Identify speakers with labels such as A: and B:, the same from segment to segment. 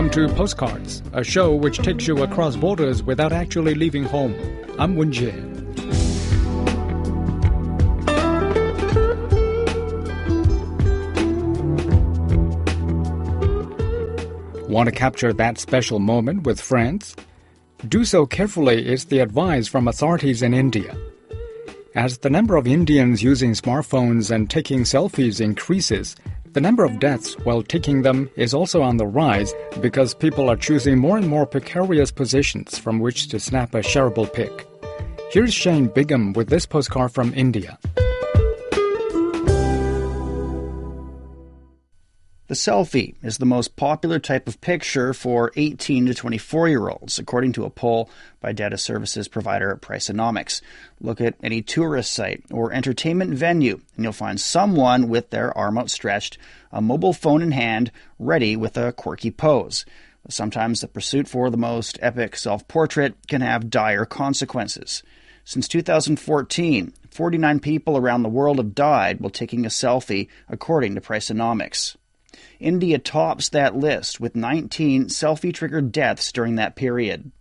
A: welcome to Postcards, a show which takes you across borders without actually leaving home. I'm Wen Jie. Want to capture that special moment with friends? Do so carefully is the advice from authorities in India. As the number of Indians using smartphones and taking selfies increases, the number of deaths while taking them is also on the rise because people are choosing more and more precarious positions from which to snap a shareable pic. Here's Shane Bigham with this postcard from India.
B: The selfie is the most popular type of picture for 18 to 24 year olds, according to a poll by data services provider Priceonomics. Look at any tourist site or entertainment venue, and you'll find someone with their arm outstretched, a mobile phone in hand, ready with a quirky pose. Sometimes the pursuit for the most epic self portrait can have dire consequences. Since 2014, 49 people around the world have died while taking a selfie, according to Priceonomics. India tops that list with 19 selfie triggered deaths during that period.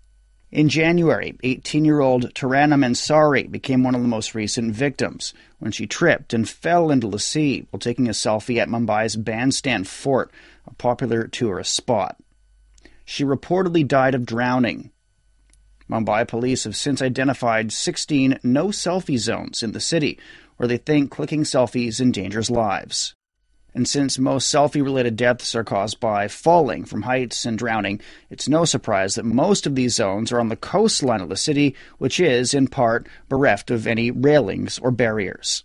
B: In January, 18 year old Tarannum Ansari became one of the most recent victims when she tripped and fell into the sea while taking a selfie at Mumbai's Bandstand Fort, a popular tourist spot. She reportedly died of drowning. Mumbai police have since identified 16 no selfie zones in the city where they think clicking selfies endangers lives. And since most selfie related deaths are caused by falling from heights and drowning, it's no surprise that most of these zones are on the coastline of the city, which is, in part, bereft of any railings or barriers.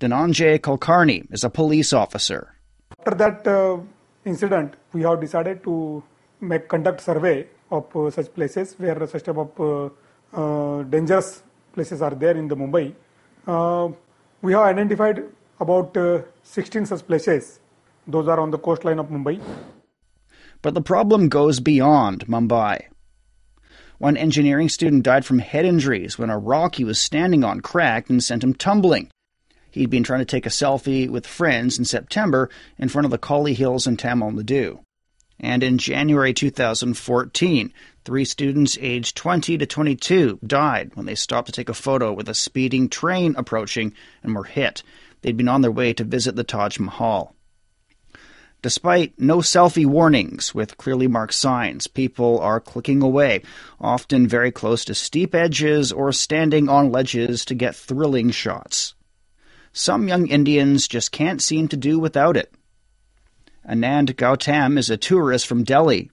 B: Dhananjay Kulkarni is a police officer.
C: After that uh, incident, we have decided to make conduct survey of uh, such places where such type of uh, uh dangerous places are there in the Mumbai. Uh, we have identified about uh, 16 such places. Those are on the coastline of Mumbai.
B: But the problem goes beyond Mumbai. One engineering student died from head injuries when a rock he was standing on cracked and sent him tumbling. He'd been trying to take a selfie with friends in September in front of the Kolli Hills in Tamil Nadu. And in January 2014, three students aged 20 to 22 died when they stopped to take a photo with a speeding train approaching and were hit. They'd been on their way to visit the Taj Mahal. Despite no selfie warnings with clearly marked signs, people are clicking away, often very close to steep edges or standing on ledges to get thrilling shots. Some young Indians just can't seem to do without it. Anand Gautam is a tourist from Delhi.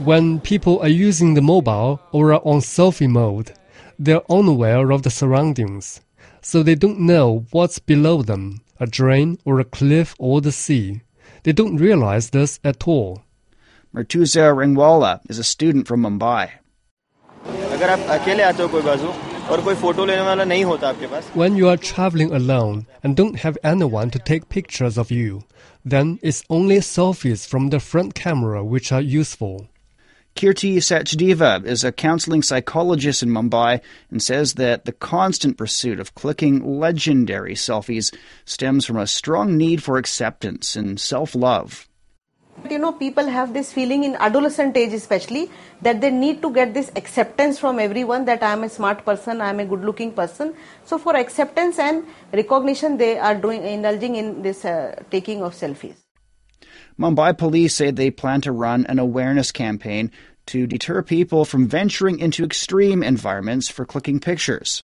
D: When people are using the mobile or are on selfie mode, they're unaware of the surroundings, so they don't know what's below them a drain or a cliff or the sea. They don't realize this at all.
B: Murtuza Ringwala is a student from Mumbai.
D: When you are traveling alone and don't have anyone to take pictures of you, then it's only selfies from the front camera which are useful.
B: Kirti Sachdeva is a counseling psychologist in Mumbai and says that the constant pursuit of clicking legendary selfies stems from a strong need for acceptance and self love.
E: You know, people have this feeling in adolescent age, especially, that they need to get this acceptance from everyone that I am a smart person, I am a good looking person. So, for acceptance and recognition, they are doing indulging in this uh, taking of selfies.
B: Mumbai police say they plan to run an awareness campaign to deter people from venturing into extreme environments for clicking pictures.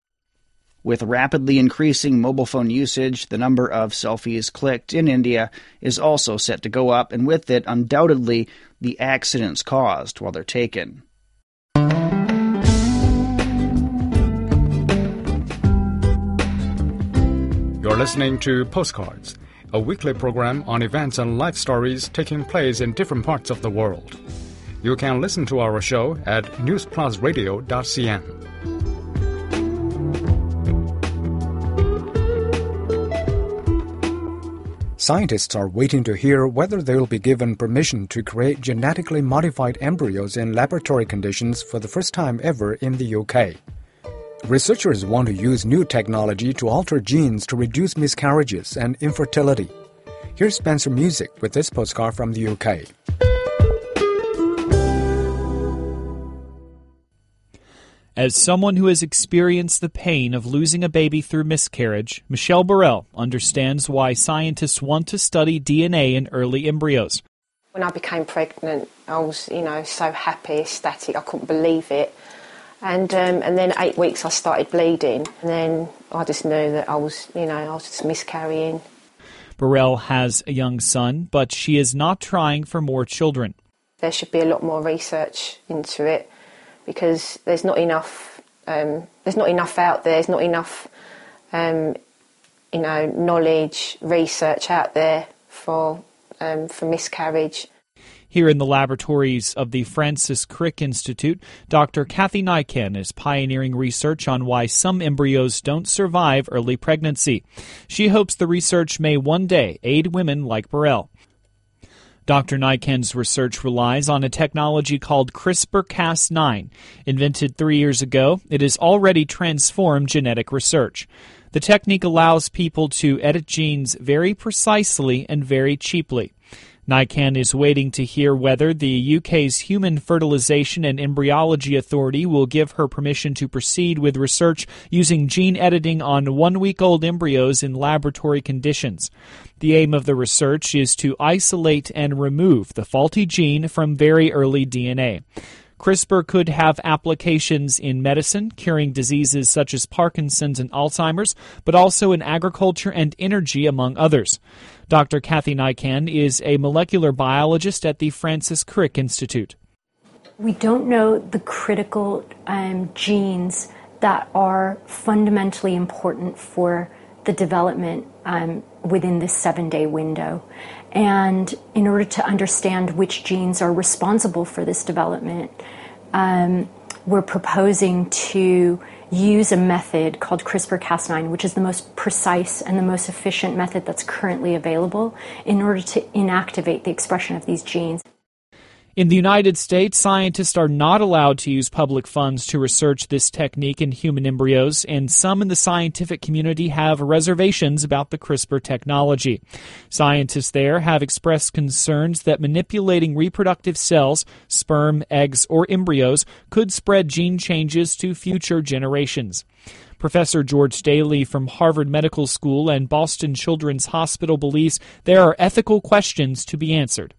B: With rapidly increasing mobile phone usage, the number of selfies clicked in India is also set to go up, and with it, undoubtedly, the accidents caused while they're taken.
A: You're listening to Postcards a weekly program on events and life stories taking place in different parts of the world. You can listen to our show at newsplusradio.cn. Scientists are waiting to hear whether they will be given permission to create genetically modified embryos in laboratory conditions for the first time ever in the UK. Researchers want to use new technology to alter genes to reduce miscarriages and infertility. Here's Spencer Music with this postcard from the UK.
F: As someone who has experienced the pain of losing a baby through miscarriage, Michelle Burrell understands why scientists want to study DNA in early embryos.
G: When I became pregnant, I was, you know, so happy, ecstatic, I couldn't believe it. And um, and then eight weeks I started bleeding, and then I just knew that I was, you know, I was just miscarrying.
F: Burrell has a young son, but she is not trying for more children.
G: There should be a lot more research into it because there's not enough. Um, there's not enough out there. There's not enough, um, you know, knowledge, research out there for um, for miscarriage.
F: Here in the laboratories of the Francis Crick Institute, Dr. Kathy Niakan is pioneering research on why some embryos don't survive early pregnancy. She hopes the research may one day aid women like Burrell. Dr. Niakan's research relies on a technology called CRISPR Cas9. Invented three years ago, it has already transformed genetic research. The technique allows people to edit genes very precisely and very cheaply. Niakan is waiting to hear whether the UK's Human Fertilisation and Embryology Authority will give her permission to proceed with research using gene editing on one week old embryos in laboratory conditions. The aim of the research is to isolate and remove the faulty gene from very early DNA. CRISPR could have applications in medicine, curing diseases such as Parkinson's and Alzheimer's, but also in agriculture and energy, among others. Dr. Kathy Niakan is a molecular biologist at the Francis Crick Institute.
H: We don't know the critical um, genes that are fundamentally important for the development um, within this seven day window. And in order to understand which genes are responsible for this development, um, we're proposing to use a method called CRISPR Cas9, which is the most precise and the most efficient method that's currently available in order to inactivate the expression of these genes.
F: In the United States, scientists are not allowed to use public funds to research this technique in human embryos, and some in the scientific community have reservations about the CRISPR technology. Scientists there have expressed concerns that manipulating reproductive cells, sperm, eggs, or embryos could spread gene changes to future generations. Professor George Daly from Harvard Medical School and Boston Children's Hospital believes there are ethical questions to be answered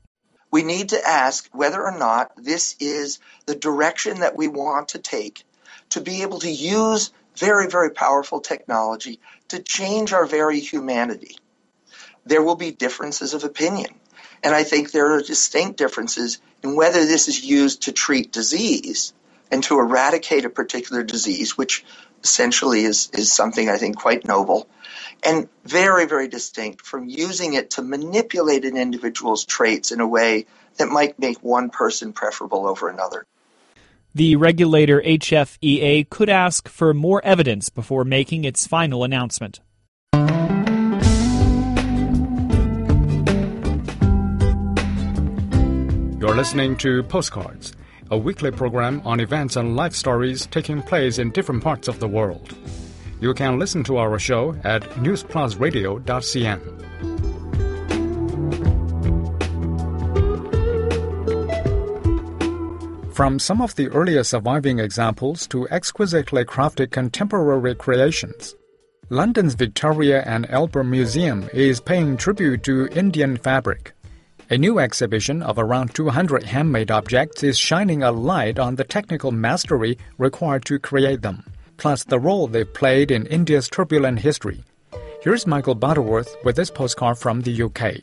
I: we need to ask whether or not this is the direction that we want to take to be able to use very, very powerful technology to change our very humanity. There will be differences of opinion. And I think there are distinct differences in whether this is used to treat disease and to eradicate a particular disease, which essentially is, is something I think quite noble, and very, very distinct from using it to manipulate an individual's traits in a way that might make one person preferable over another.
F: The regulator HFEA could ask for more evidence before making its final announcement.
A: You're listening to Postcards, a weekly program on events and life stories taking place in different parts of the world. You can listen to our show at newsplusradio.cn. From some of the earliest surviving examples to exquisitely crafted contemporary creations, London's Victoria and Albert Museum is paying tribute to Indian fabric. A new exhibition of around 200 handmade objects is shining a light on the technical mastery required to create them plus the role they've played in India's turbulent history. Here's Michael Butterworth with this postcard from the UK.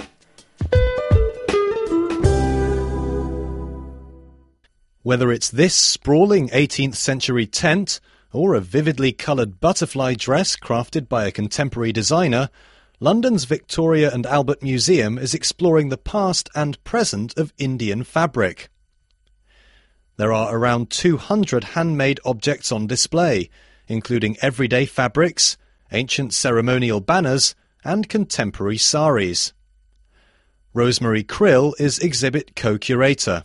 J: Whether it's this sprawling 18th century tent or a vividly coloured butterfly dress crafted by a contemporary designer, London's Victoria and Albert Museum is exploring the past and present of Indian fabric. There are around 200 handmade objects on display, including everyday fabrics, ancient ceremonial banners, and contemporary saris. Rosemary Crill is exhibit co-curator.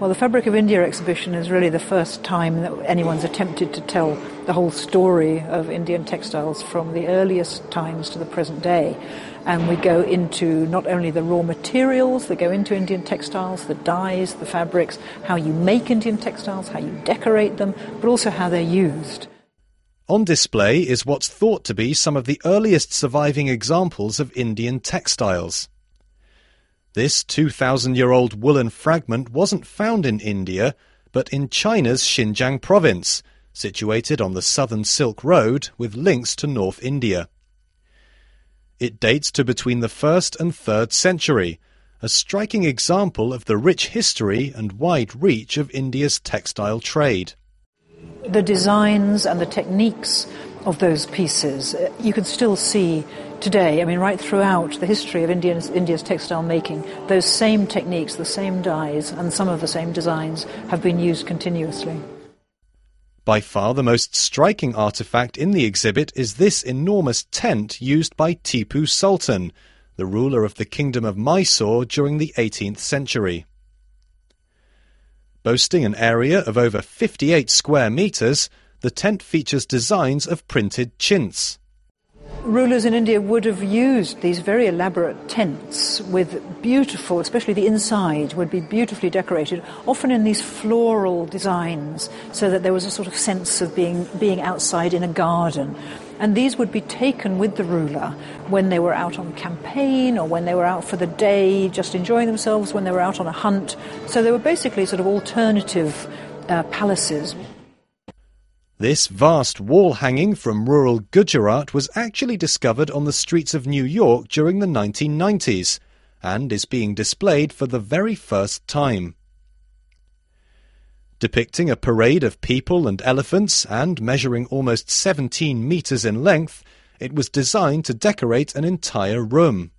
K: Well, the Fabric of India exhibition is really the first time that anyone's attempted to tell the whole story of Indian textiles from the earliest times to the present day. And we go into not only the raw materials that go into Indian textiles, the dyes, the fabrics, how you make Indian textiles, how you decorate them, but also how they're used.
J: On display is what's thought to be some of the earliest surviving examples of Indian textiles. This 2,000 year old woolen fragment wasn't found in India, but in China's Xinjiang province, situated on the southern Silk Road with links to North India. It dates to between the 1st and 3rd century, a striking example of the rich history and wide reach of India's textile trade.
K: The designs and the techniques of those pieces, uh, you can still see today, I mean, right throughout the history of India's, India's textile making, those same techniques, the same dyes, and some of the same designs have been used continuously.
J: By far the most striking artifact in the exhibit is this enormous tent used by Tipu Sultan, the ruler of the Kingdom of Mysore during the 18th century. Boasting an area of over 58 square metres, the tent features designs of printed chintz
K: rulers in India would have used these very elaborate tents with beautiful, especially the inside would be beautifully decorated, often in these floral designs, so that there was a sort of sense of being, being outside in a garden. And these would be taken with the ruler when they were out on campaign or when they were out for the day, just enjoying themselves, when they were out on a hunt. So they were basically sort of alternative uh, palaces.
J: This vast wall hanging from rural Gujarat was actually discovered on the streets of New York during the 1990s and is being displayed for the very first time. Depicting a parade of people and elephants and measuring almost 17 metres in length, it was designed to decorate an entire room.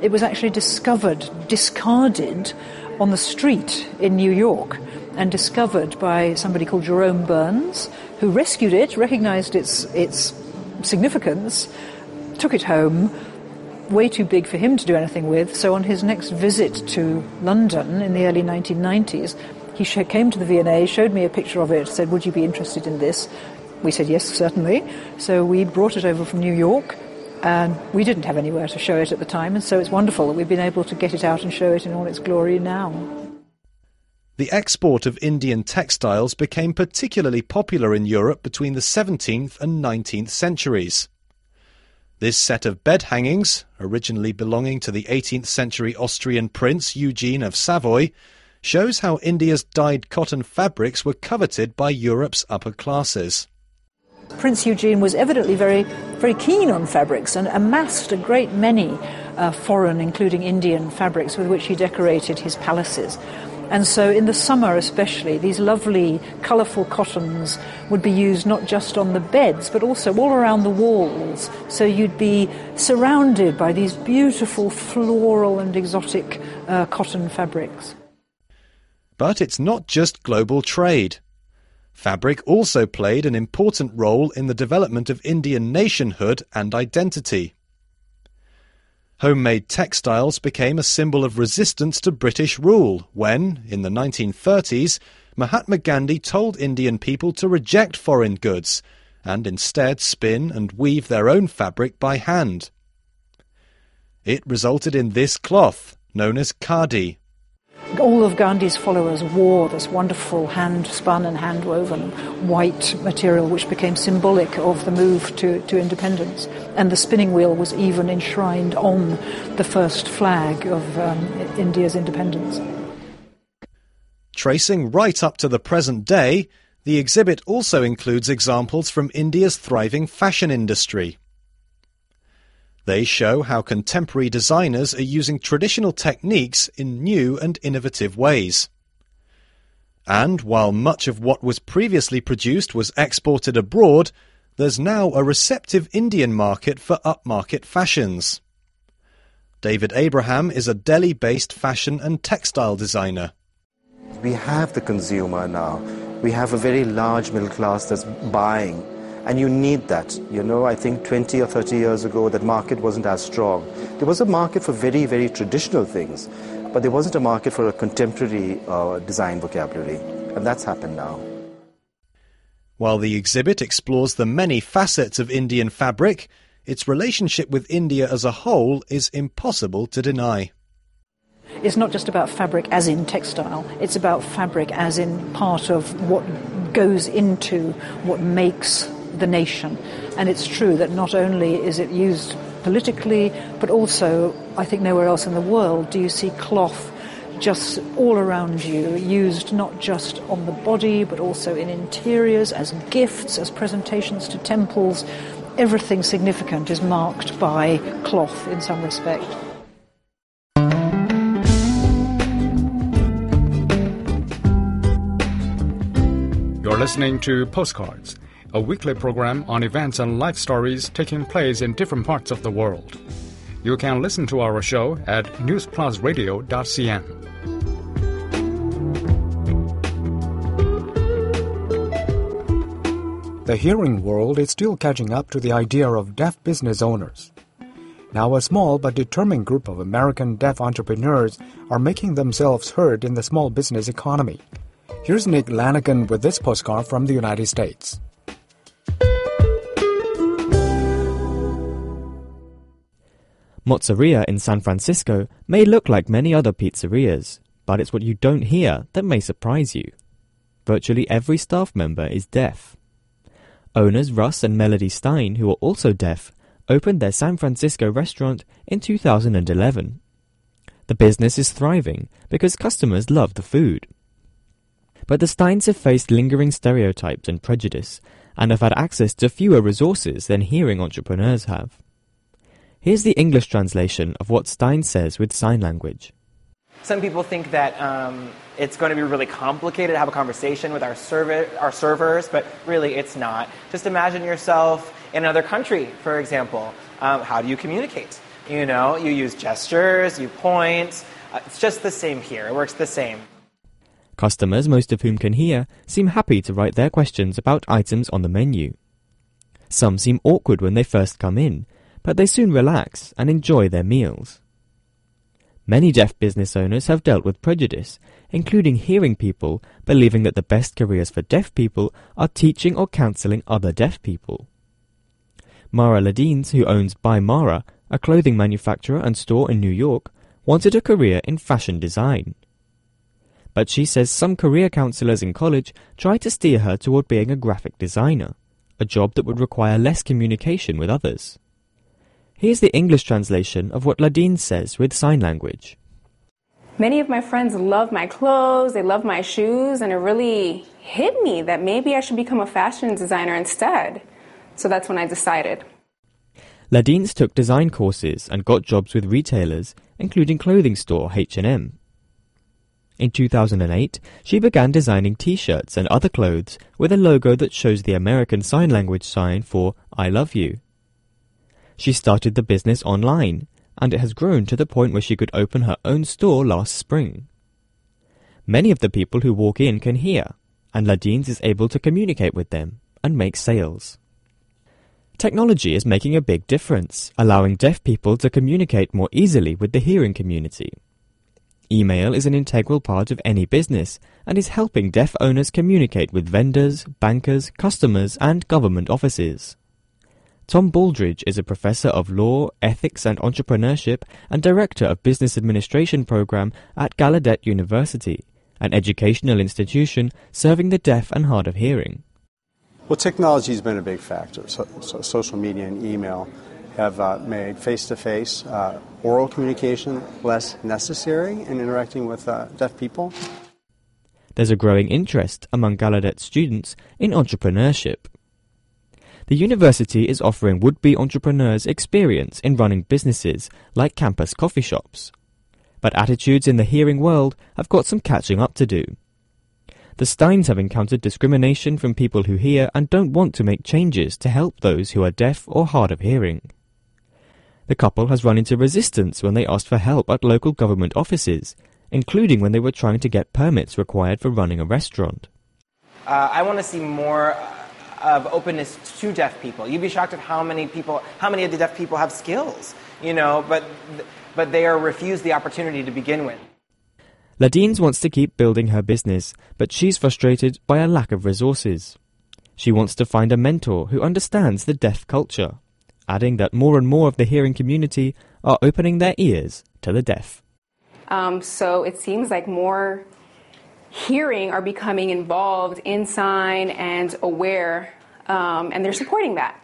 K: It was actually discovered, discarded on the street in New York and discovered by somebody called Jerome Burns, who rescued it, recognized its, its significance, took it home, way too big for him to do anything with. So on his next visit to London in the early 1990s, he came to the V&A, showed me a picture of it, said, would you be interested in this? We said, yes, certainly. So we brought it over from New York, and we didn't have anywhere to show it at the time, and so it's wonderful that we've been able to get it out and show it in all its glory now.
J: The export of Indian textiles became particularly popular in Europe between the 17th and 19th centuries. This set of bed hangings, originally belonging to the 18th century Austrian prince Eugene of Savoy, shows how India's dyed cotton fabrics were coveted by Europe's upper classes.
K: Prince Eugene was evidently very, very keen on fabrics and amassed a great many uh, foreign, including Indian, fabrics with which he decorated his palaces. And so in the summer especially, these lovely, colourful cottons would be used not just on the beds, but also all around the walls. So you'd be surrounded by these beautiful floral and exotic uh, cotton fabrics.
J: But it's not just global trade. Fabric also played an important role in the development of Indian nationhood and identity. Homemade textiles became a symbol of resistance to British rule when, in the 1930s, Mahatma Gandhi told Indian people to reject foreign goods and instead spin and weave their own fabric by hand. It resulted in this cloth, known as khadi,
K: all of Gandhi's followers wore this wonderful hand spun and hand woven white material, which became symbolic of the move to, to independence. And the spinning wheel was even enshrined on the first flag of um, India's independence.
J: Tracing right up to the present day, the exhibit also includes examples from India's thriving fashion industry. They show how contemporary designers are using traditional techniques in new and innovative ways. And while much of what was previously produced was exported abroad, there's now a receptive Indian market for upmarket fashions. David Abraham is a Delhi based fashion and textile designer.
L: We have the consumer now. We have a very large middle class that's buying, and you need that. You know, I think 20 or 30 years ago, that market wasn't as strong. There was a market for very, very traditional things, but there wasn't a market for a contemporary uh, design vocabulary, and that's happened now.
J: While the exhibit explores the many facets of Indian fabric, its relationship with India as a whole is impossible to deny.
K: It's not just about fabric as in textile, it's about fabric as in part of what goes into what makes the nation. And it's true that not only is it used politically, but also, I think nowhere else in the world do you see cloth just all around you, used not just on the body, but also in interiors, as gifts, as presentations to temples. Everything significant is marked by cloth in some respect.
A: You're listening to Postcards, a weekly program on events and life stories taking place in different parts of the world. You can listen to our show at newsplusradio.cn. The hearing world is still catching up to the idea of deaf business owners. Now, a small but determined group of American deaf entrepreneurs are making themselves heard in the small business economy. Here's Nick Lanigan with this postcard from the United States.
M: Mozzeria in San Francisco may look like many other pizzerias, but it's what you don't hear that may surprise you. Virtually every staff member is deaf. Owners Russ and Melody Stein, who are also deaf, opened their San Francisco restaurant in 2011. The business is thriving because customers love the food. But the Steins have faced lingering stereotypes and prejudice and have had access to fewer resources than hearing entrepreneurs have. Here's the English translation of what Stein says with sign language.
N: Some people think that um, it's going to be really complicated to have a conversation with our, server, our servers, but really it's not. Just imagine yourself in another country, for example. Um, how do you communicate? You know, you use gestures, you point. Uh, it's just the same here. It works the same.
M: Customers, most of whom can hear, seem happy to write their questions about items on the menu. Some seem awkward when they first come in, but they soon relax and enjoy their meals. Many deaf business owners have dealt with prejudice, including hearing people believing that the best careers for deaf people are teaching or counseling other deaf people. Mara Ladines, who owns By Mara, a clothing manufacturer and store in New York, wanted a career in fashion design. But she says some career counselors in college try to steer her toward being a graphic designer, a job that would require less communication with others. Here's the English translation of what Ladine says with sign language.
O: Many of my friends love my clothes, they love my shoes, and it really hit me that maybe I should become a fashion designer instead. So that's when I decided.
M: Ladines took design courses and got jobs with retailers, including clothing store H&M. In 2008, she began designing t-shirts and other clothes with a logo that shows the American Sign Language sign for I love you. She started the business online, and it has grown to the point where she could open her own store last spring. Many of the people who walk in can hear, and Ladines is able to communicate with them and make sales. Technology is making a big difference, allowing deaf people to communicate more easily with the hearing community. Email is an integral part of any business and is helping deaf owners communicate with vendors, bankers, customers, and government offices. Tom Baldridge is a professor of law, ethics, and entrepreneurship and director of business administration program at Gallaudet University, an educational institution serving the deaf and hard of hearing.
P: Well, technology has been a big factor. So, so social media and email have uh, made face to face oral communication less necessary in interacting with uh, deaf people.
M: There's a growing interest among Gallaudet students in entrepreneurship. The university is offering would be entrepreneurs experience in running businesses like campus coffee shops. But attitudes in the hearing world have got some catching up to do. the Steins have encountered discrimination from people who hear and don't want to make changes to help those who are deaf or hard of hearing. The couple has run into resistance when they asked for help at local government offices, including when they were trying to get permits required for running a restaurant.
N: Uh, I want to see more of openness to deaf people. You'd be shocked at how many people, how many of the deaf people have skills, you know, but, but they are refused the opportunity to begin with.
M: Ladines wants to keep building her business, but she's frustrated by a lack of resources. She wants to find a mentor who understands the deaf culture, adding that more and more of the hearing community are opening their ears to the deaf.
O: Um, so it seems like more hearing are becoming involved in sign and aware, um, and they're supporting that.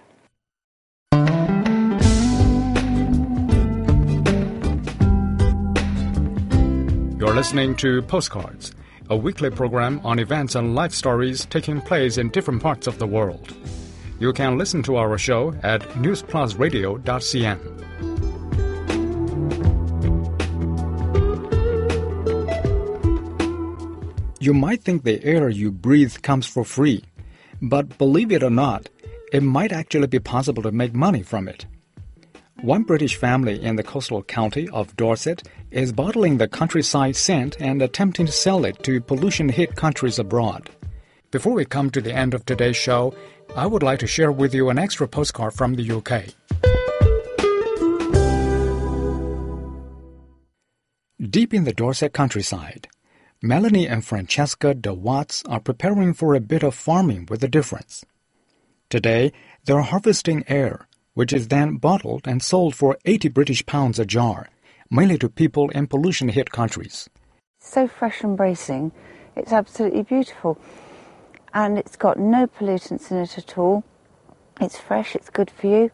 A: You're listening to Postcards, a weekly program on events and life stories taking place in different parts of the world. You can listen to our show at newsplusradio.cn. You might think the air you breathe comes for free, but believe it or not, it might actually be possible to make money from it. One British family in the coastal county of Dorset is bottling the countryside scent and attempting to sell it to pollution hit countries abroad. Before we come to the end of today's show, I would like to share with you an extra postcard from the UK. Deep in the Dorset countryside, Melanie and Francesca de Watts are preparing for a bit of farming with a difference. Today, they're harvesting air, which is then bottled and sold for 80 British pounds a jar, mainly to people in pollution hit countries.
Q: So fresh and bracing, it's absolutely beautiful. And it's got no pollutants in it at all. It's fresh, it's good for you,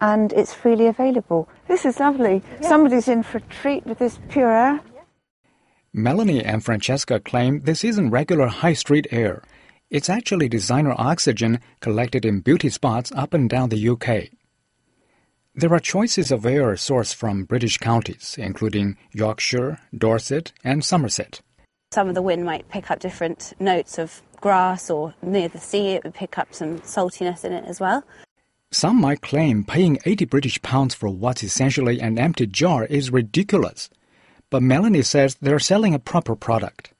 Q: and it's freely available. This is lovely. Somebody's in for a treat with this pure air.
A: Melanie and Francesca claim this isn't regular high street air. It's actually designer oxygen collected in beauty spots up and down the UK. There are choices of air sourced from British counties, including Yorkshire, Dorset, and Somerset.
R: Some of the wind might pick up different notes of grass, or near the sea, it would pick up some saltiness in it as well.
A: Some might claim paying 80 British pounds for what's essentially an empty jar is ridiculous. But Melanie says they're selling a proper product.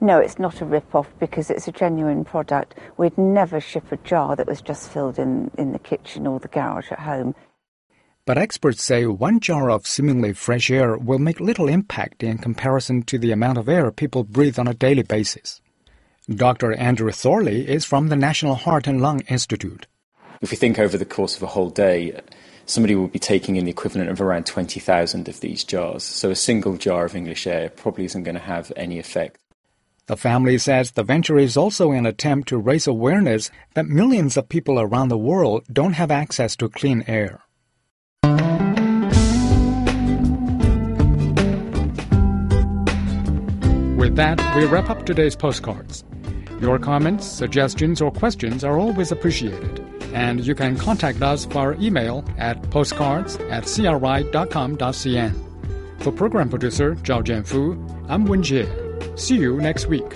Q: No, it's not a rip-off because it's a genuine product. We'd never ship a jar that was just filled in, in the kitchen or the garage at home.
A: But experts say one jar of seemingly fresh air will make little impact in comparison to the amount of air people breathe on a daily basis. Dr. Andrew Thorley is from the National Heart and Lung Institute.
S: If you think over the course of a whole day, somebody will be taking in the equivalent of around 20,000 of these jars. So a single jar of English air probably isn't going to have any effect.
A: The family says the venture is also an attempt to raise awareness that millions of people around the world don't have access to clean air. With that, we wrap up today's postcards. Your comments, suggestions, or questions are always appreciated, and you can contact us via email at postcards at cri.com.cn. For program producer Zhao Jianfu, I'm Wen Jie. See you next week.